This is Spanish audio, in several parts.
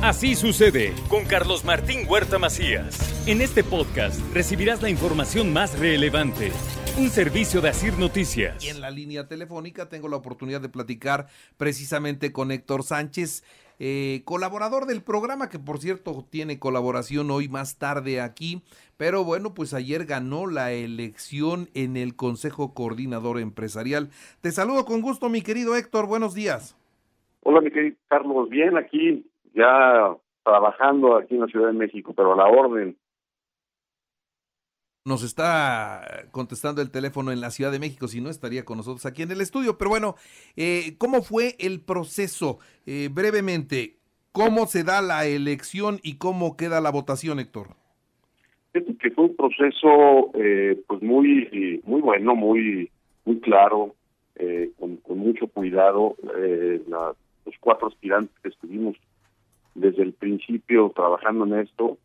Así sucede con Carlos Martín Huerta Macías. En este podcast recibirás la información más relevante. Un servicio de Asir Noticias. Y en la línea telefónica tengo la oportunidad de platicar precisamente con Héctor Sánchez, eh, colaborador del programa, que por cierto tiene colaboración hoy más tarde aquí. Pero bueno, pues ayer ganó la elección en el Consejo Coordinador Empresarial. Te saludo con gusto, mi querido Héctor. Buenos días. Hola, mi querido Carlos. Bien, aquí ya trabajando aquí en la Ciudad de México, pero a la orden. Nos está contestando el teléfono en la Ciudad de México, si no estaría con nosotros aquí en el estudio. Pero bueno, eh, ¿cómo fue el proceso? Eh, brevemente, ¿cómo se da la elección y cómo queda la votación, Héctor? que fue un proceso eh, pues muy muy bueno, muy muy claro, eh, con, mucho cuidado. Eh, los cuatro aspirantes que estuvimos desde el principio trabajando en esto,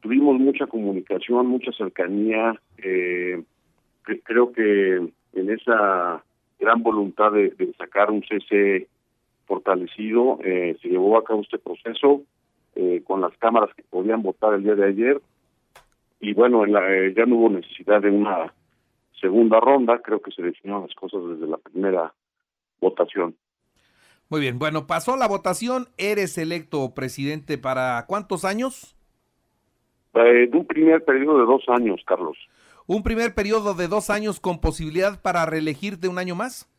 tuvimos mucha comunicación, mucha cercanía. creo que en esa gran voluntad de, sacar un CC fortalecido, se llevó a cabo este proceso con las cámaras que podían votar el día de ayer y bueno, eh, ya no hubo necesidad de una segunda ronda, creo que se definieron las cosas desde la primera votación. Muy bien, bueno, pasó la votación, eres electo presidente para cuántos años? Eh, un primer periodo de dos años, Carlos. ¿Un primer periodo de dos años con posibilidad para reelegirte un año más?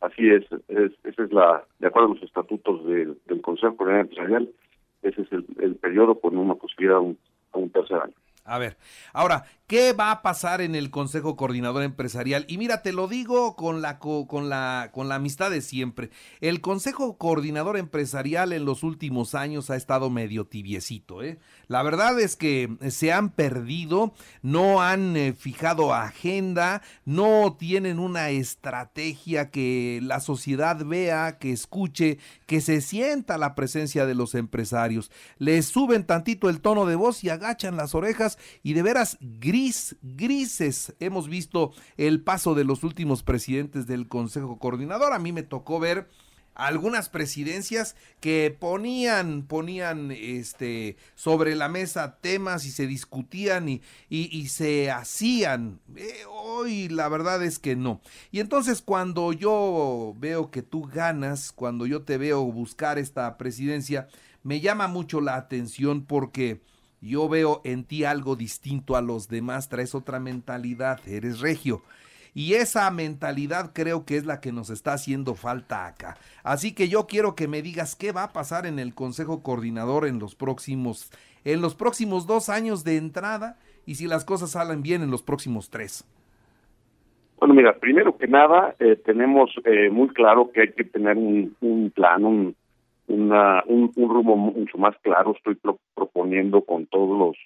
Así es, es esa es la, de acuerdo a los estatutos del Consejo Coordinador Empresarial, ese es el, periodo con una posibilidad a un tercer año. A ver, ahora, ¿qué va a pasar en el Consejo Coordinador Empresarial? Y mira, te lo digo con la, con la, con la amistad de siempre. El Consejo Coordinador Empresarial en los últimos años ha estado medio tibiecito. ¿eh? La verdad es que se han perdido, no han eh, fijado agenda, no tienen una estrategia que la sociedad vea, que escuche, que se sienta la presencia de los empresarios. Les suben tantito el tono de voz y agachan las orejas y de veras gris, grises. Hemos visto el paso de los últimos presidentes del Consejo Coordinador. A mí me tocó ver algunas presidencias que ponían, ponían este sobre la mesa temas y se discutían y, y, se hacían. Eh, hoy la verdad es que no. Y entonces cuando yo veo que tú ganas, cuando yo te veo buscar esta presidencia, me llama mucho la atención porque yo veo en ti algo distinto a los demás, traes otra mentalidad, eres regio. Y esa mentalidad creo que es la que nos está haciendo falta acá. Así que yo quiero que me digas qué va a pasar en el Consejo Coordinador en los próximos, en los próximos dos años de entrada y si las cosas salen bien en los próximos tres. Bueno, mira, primero que nada, eh, tenemos eh, muy claro que hay que tener un, un plan, un, una, un, un rumbo mucho más claro. Estoy proponiendo con todos los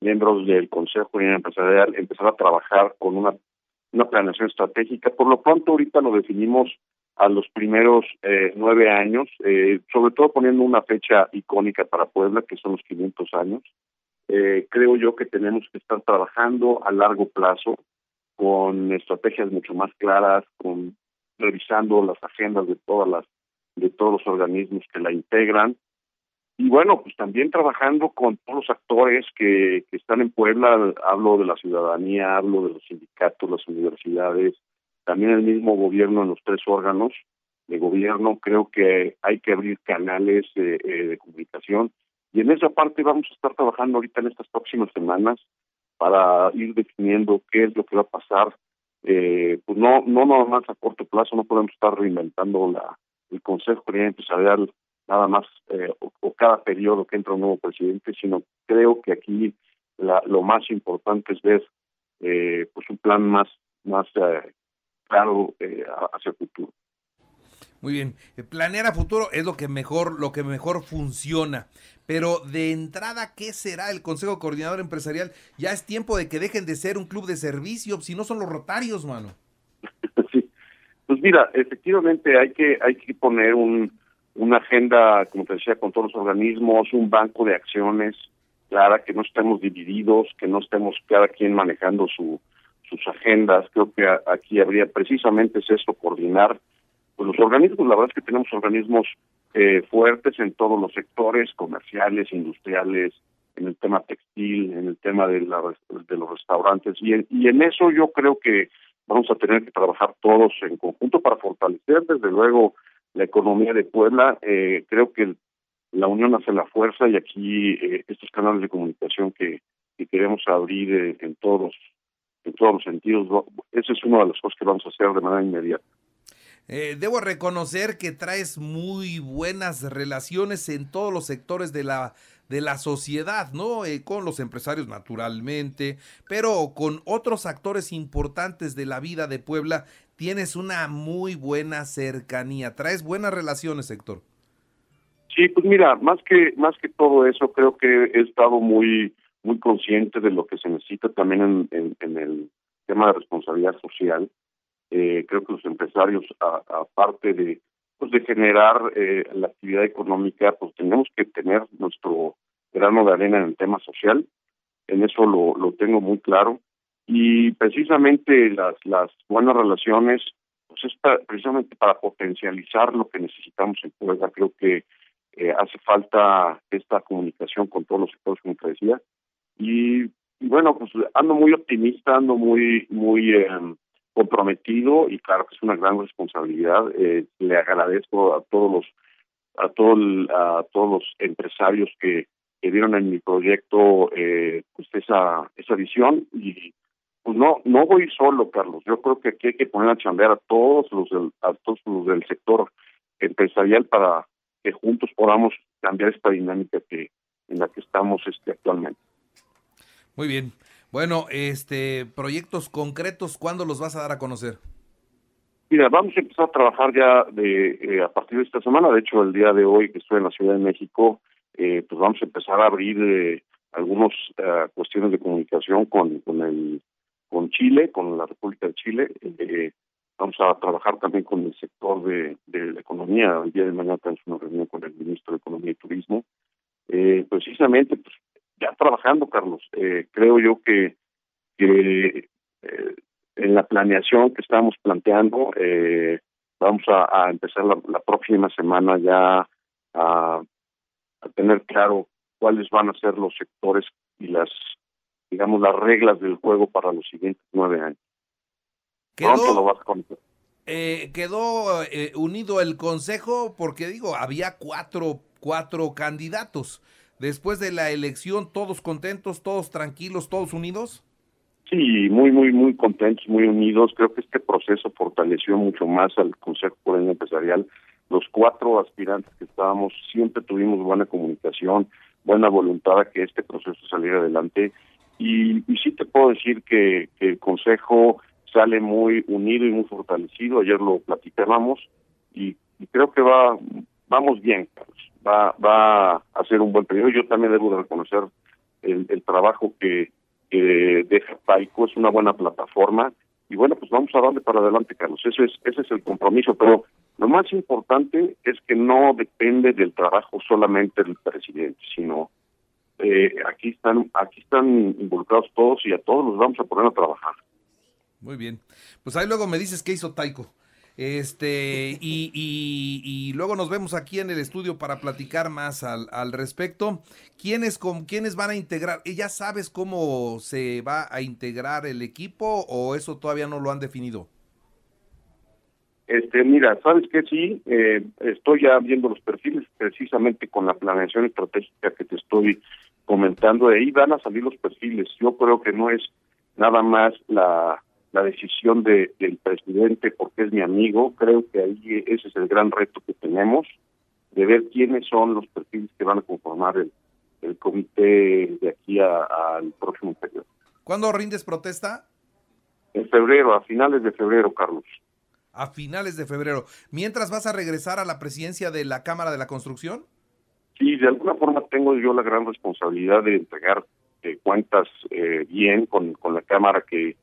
miembros del Consejo Empresarial empezar a trabajar con una, una planeación estratégica. Por lo pronto, ahorita lo definimos a los primeros eh, nueve años, eh, sobre todo poniendo una fecha icónica para Puebla, que son los 500 años. Eh, creo yo que tenemos que estar trabajando a largo plazo con estrategias mucho más claras, con revisando las agendas de todas las de todos los organismos que la integran. Y bueno, pues también trabajando con todos los actores que, que están en Puebla, hablo de la ciudadanía, hablo de los sindicatos, las universidades, también el mismo gobierno en los tres órganos de gobierno, creo que hay que abrir canales eh, de comunicación y en esa parte vamos a estar trabajando ahorita en estas próximas semanas para ir definiendo qué es lo que va a pasar. Eh, pues no, no nada más a corto plazo, no podemos estar reinventando la, el Consejo Empresarial nada más eh, o, cada periodo que entra un nuevo presidente, sino creo que aquí la, lo más importante es ver eh, pues un plan más más eh, claro hacia el futuro. Muy bien, planear a futuro es lo que mejor lo que mejor funciona. Pero de entrada, ¿qué será el Consejo Coordinador Empresarial? Ya es tiempo de que dejen de ser un club de servicio, si no son los rotarios, mano. Pues mira, efectivamente hay que hay que poner un una agenda, como te decía, con todos los organismos, un banco de acciones clara, que no estemos divididos, que no estemos cada quien manejando su, sus agendas. Creo que aquí habría precisamente es eso, coordinar pues los organismos. La verdad es que tenemos organismos eh, fuertes en todos los sectores comerciales, industriales, en el tema textil, en el tema de, la, de los restaurantes. Y en, y en eso yo creo que vamos a tener que trabajar todos en conjunto para fortalecer, desde luego, la economía de Puebla. Eh, creo que la unión hace la fuerza y aquí eh, estos canales de comunicación que, que queremos abrir eh, en todos en todos los sentidos, esa es una de las cosas que vamos a hacer de manera inmediata. Eh, debo reconocer que traes muy buenas relaciones en todos los sectores de la, de la sociedad, ¿no? Eh, con los empresarios naturalmente, pero con otros actores importantes de la vida de Puebla tienes una muy buena cercanía. Traes buenas relaciones, Héctor. Sí, pues mira, más que más que todo eso, creo que he estado muy muy consciente de lo que se necesita también en, en el tema de responsabilidad social eh, creo que los empresarios, aparte de pues de generar eh, la actividad económica, pues tenemos que tener nuestro grano de arena en el tema social. En eso lo, lo tengo muy claro. Y precisamente las, las buenas relaciones, pues es precisamente para potencializar lo que necesitamos en Puebla. Creo que eh, hace falta esta comunicación con todos los sectores, como te decía. Y, bueno, pues ando muy optimista, ando muy, muy eh, comprometido y claro que es una gran responsabilidad. Eh, le agradezco a todos los a todo a todos los empresarios que, que dieron en mi proyecto eh, pues esa esa visión y pues no no voy solo Carlos. Yo creo que aquí hay que poner a chambear a todos los del, a todos los del sector empresarial para que juntos podamos cambiar esta dinámica que en la que estamos este actualmente. Muy bien bueno, este, proyectos concretos, ¿cuándo los vas a dar a conocer? Mira, vamos a empezar a trabajar ya de eh, a partir de esta semana. De hecho, el día de hoy que estoy en la Ciudad de México, eh, pues vamos a empezar a abrir eh, algunas eh, cuestiones de comunicación con con el con Chile, con la República de Chile. vamos a trabajar también con el sector de la economía. El día de mañana tenemos una reunión con el ministro de Economía y Turismo. precisamente, pues ya trabajando, Carlos. Eh, creo yo que, que eh, en la planeación que estamos planteando, eh, vamos a, empezar la, próxima semana ya a, a tener claro cuáles van a ser los sectores y las, digamos, las reglas del juego para los siguientes nueve años. Quedó, lo vas a eh, quedó eh, unido el consejo porque digo, había cuatro, cuatro candidatos después de la elección, todos contentos, todos tranquilos, todos unidos? Sí, muy, muy, muy contentos, muy unidos. Creo que este proceso fortaleció mucho más al Consejo Coreano Empresarial. Los cuatro aspirantes que estábamos siempre tuvimos buena comunicación, buena voluntad a que este proceso saliera adelante. Y, y sí te puedo decir que, que el Consejo sale muy unido y muy fortalecido. Ayer lo platicábamos y, y creo que va vamos bien, Carlos va, va a ser un buen periodo. Yo también debo de reconocer el, el trabajo que, que deja Paico, es una buena plataforma. Y bueno, pues vamos a darle para adelante, Carlos. Ese es, ese es el compromiso. Pero lo más importante es que no depende del trabajo solamente del presidente, sino eh, aquí están aquí están involucrados todos y a todos los vamos a poner a trabajar. Muy bien. Pues ahí luego me dices qué hizo Taiko. Este, y, y, luego nos vemos aquí en el estudio para platicar más al, al respecto. ¿Quiénes, con, ¿Quiénes van a integrar? ¿Ya sabes cómo se va a integrar el equipo o eso todavía no lo han definido? Este, mira, sabes que sí, eh, estoy ya viendo los perfiles precisamente con la planeación estratégica que te estoy comentando. De ahí van a salir los perfiles. Yo creo que no es nada más la la decisión de, del presidente porque es mi amigo. Creo que ahí ese es el gran reto que tenemos, de ver quiénes son los perfiles que van a conformar el, el comité de aquí al próximo periodo. ¿Cuándo rindes protesta? En febrero, a finales de febrero, Carlos. A finales de febrero. ¿Mientras vas a regresar a la presidencia de la Cámara de la Construcción? Sí, de alguna forma tengo yo la gran responsabilidad de entregar eh, cuentas eh, bien con, con la Cámara que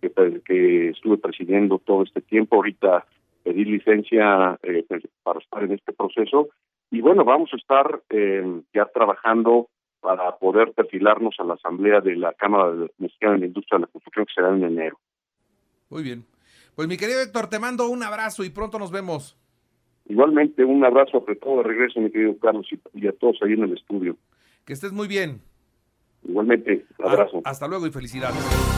que, que estuve presidiendo todo este tiempo. Ahorita pedí licencia eh, pues, para estar en este proceso. Y bueno, vamos a estar eh, ya trabajando para poder perfilarnos a la asamblea de la Cámara Mexicana de la Industria de la Construcción que será en enero. Muy bien. Pues mi querido Héctor, te mando un abrazo y pronto nos vemos. Igualmente, un abrazo apretado de regreso, mi querido Carlos, y, a todos ahí en el estudio. Que estés muy bien. Igualmente, abrazo. hasta luego y felicidades.